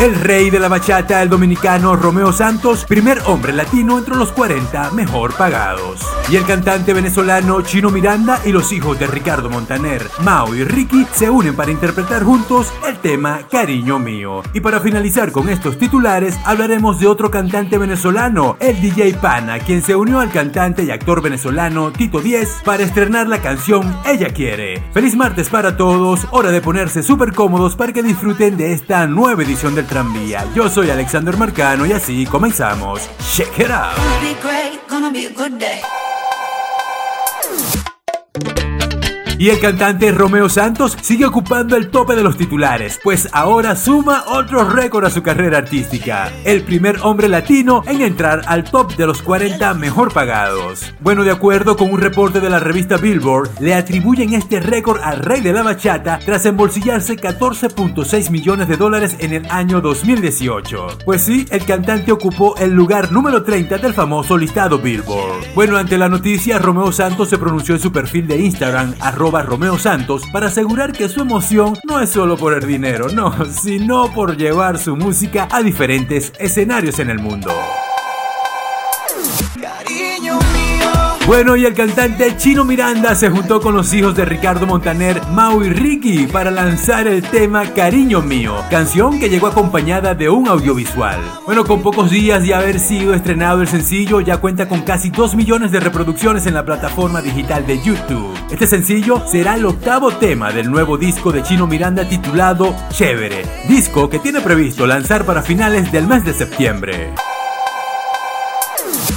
El rey de la bachata, el dominicano Romeo Santos, primer hombre latino entre los 40 mejor pagados. Y el cantante venezolano Chino Miranda y los hijos de Ricardo Montaner, Mao y Ricky, se unen para interpretar juntos el tema Cariño Mío. Y para finalizar con estos titulares, hablaremos de otro cantante venezolano, el DJ Pana, quien se unió al cantante y actor venezolano Tito 10 para estrenar la canción Ella Quiere. Feliz martes para todos, hora de ponerse súper cómodos para que disfruten de esta nueva edición del Yo soy Alexander Marcano y así comenzamos. Check it out. Y el cantante Romeo Santos sigue ocupando el tope de los titulares, pues ahora suma otro récord a su carrera artística. El primer hombre latino en entrar al top de los 40 mejor pagados. Bueno, de acuerdo con un reporte de la revista Billboard, le atribuyen este récord al rey de la bachata tras embolsillarse 14.6 millones de dólares en el año 2018. Pues sí, el cantante ocupó el lugar número 30 del famoso listado Billboard. Bueno, ante la noticia, Romeo Santos se pronunció en su perfil de Instagram, Romeo Santos para asegurar que su emoción no es solo por el dinero, no, sino por llevar su música a diferentes escenarios en el mundo. Bueno, y el cantante Chino Miranda se juntó con los hijos de Ricardo Montaner, Mau y Ricky para lanzar el tema Cariño Mío, canción que llegó acompañada de un audiovisual. Bueno, con pocos días de haber sido estrenado el sencillo, ya cuenta con casi 2 millones de reproducciones en la plataforma digital de YouTube. Este sencillo será el octavo tema del nuevo disco de Chino Miranda titulado Chévere, disco que tiene previsto lanzar para finales del mes de septiembre.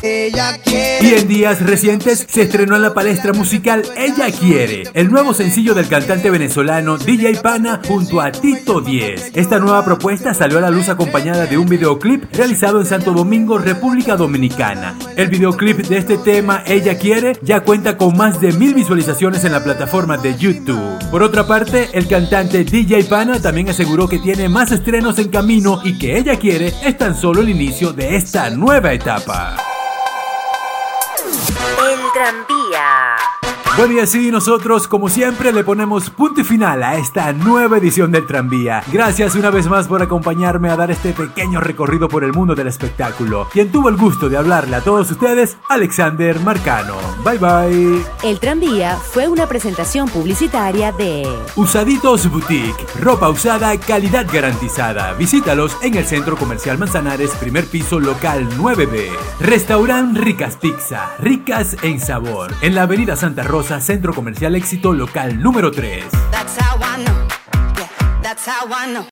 Y en días recientes se estrenó en la palestra musical Ella Quiere, el nuevo sencillo del cantante venezolano DJ Pana junto a Tito 10. Esta nueva propuesta salió a la luz acompañada de un videoclip realizado en Santo Domingo, República Dominicana. El videoclip de este tema Ella Quiere ya cuenta con más de mil visualizaciones en la plataforma de YouTube. Por otra parte, el cantante DJ Pana también aseguró que tiene más estrenos en camino y que Ella Quiere es tan solo el inicio de esta nueva etapa. El tranvía. Bueno, y así nosotros, como siempre, le ponemos punto y final a esta nueva edición del tranvía. Gracias una vez más por acompañarme a dar este pequeño recorrido por el mundo del espectáculo. Quien tuvo el gusto de hablarle a todos ustedes, Alexander Marcano. Bye bye. El tranvía fue una presentación publicitaria de Usaditos Boutique, ropa usada, calidad garantizada. Visítalos en el Centro Comercial Manzanares, primer piso local 9B. Restaurant Ricas Pizza, ricas en sabor, en la Avenida Santa Rosa, Centro Comercial Éxito local número 3.